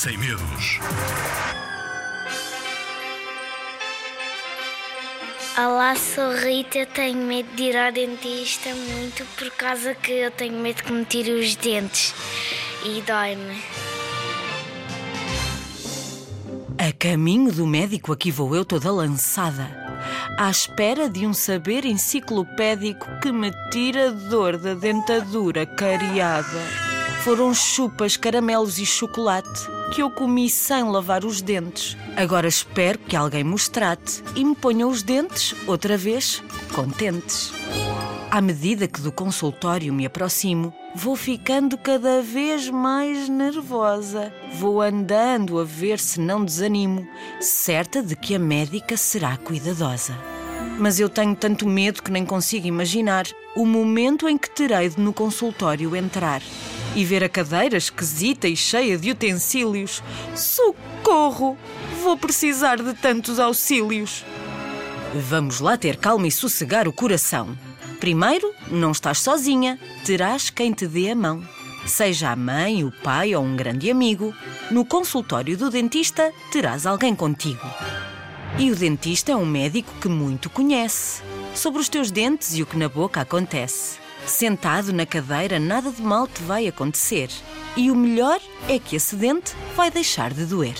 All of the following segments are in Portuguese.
sem medos. Olá, sou Rita. Eu tenho medo de ir ao dentista muito por causa que eu tenho medo que me tire os dentes e dói-me. A caminho do médico aqui vou eu toda lançada, à espera de um saber enciclopédico que me tira a dor da dentadura cariada. Foram chupas, caramelos e chocolate que eu comi sem lavar os dentes. Agora espero que alguém me trate e me ponha os dentes, outra vez, contentes. À medida que do consultório me aproximo, vou ficando cada vez mais nervosa. Vou andando a ver se não desanimo, certa de que a médica será cuidadosa. Mas eu tenho tanto medo que nem consigo imaginar o momento em que terei de no consultório entrar e ver a cadeira esquisita e cheia de utensílios. Socorro! Vou precisar de tantos auxílios. Vamos lá ter calma e sossegar o coração. Primeiro, não estás sozinha, terás quem te dê a mão. Seja a mãe, o pai ou um grande amigo, no consultório do dentista terás alguém contigo. E o dentista é um médico que muito conhece sobre os teus dentes e o que na boca acontece. Sentado na cadeira, nada de mal te vai acontecer. E o melhor é que esse dente vai deixar de doer.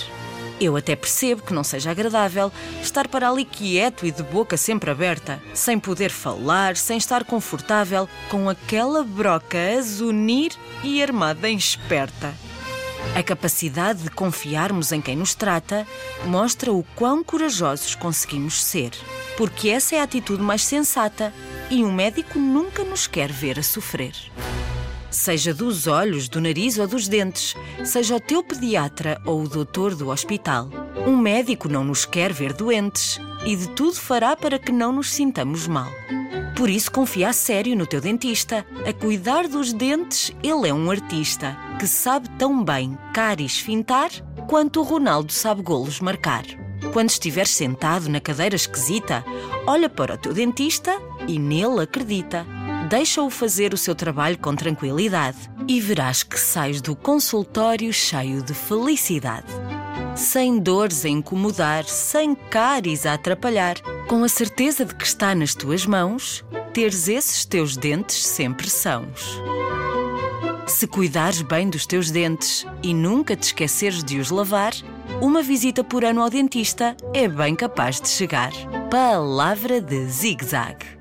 Eu até percebo que não seja agradável estar para ali quieto e de boca sempre aberta, sem poder falar, sem estar confortável, com aquela broca a zunir e armada em esperta. A capacidade de confiarmos em quem nos trata mostra o quão corajosos conseguimos ser, porque essa é a atitude mais sensata e um médico nunca nos quer ver a sofrer. Seja dos olhos, do nariz ou dos dentes, seja o teu pediatra ou o doutor do hospital, um médico não nos quer ver doentes e de tudo fará para que não nos sintamos mal. Por isso, confia a sério no teu dentista. A cuidar dos dentes, ele é um artista que sabe tão bem caris fintar quanto o Ronaldo sabe golos marcar. Quando estiveres sentado na cadeira esquisita, olha para o teu dentista e nele acredita. Deixa-o fazer o seu trabalho com tranquilidade e verás que sais do consultório cheio de felicidade. Sem dores a incomodar, sem cáries a atrapalhar, com a certeza de que está nas tuas mãos, teres esses teus dentes sempre sãos. Se cuidares bem dos teus dentes e nunca te esqueceres de os lavar, uma visita por ano ao dentista é bem capaz de chegar. Palavra de zig-zag.